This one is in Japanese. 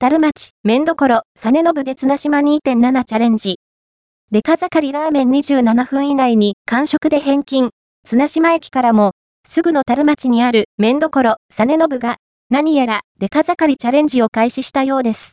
樽町、麺どころ、ノブで綱島2.7チャレンジ。デカ盛りラーメン27分以内に完食で返金。綱島駅からも、すぐの樽町にある麺どころ、ノブが、何やらデカ盛りチャレンジを開始したようです。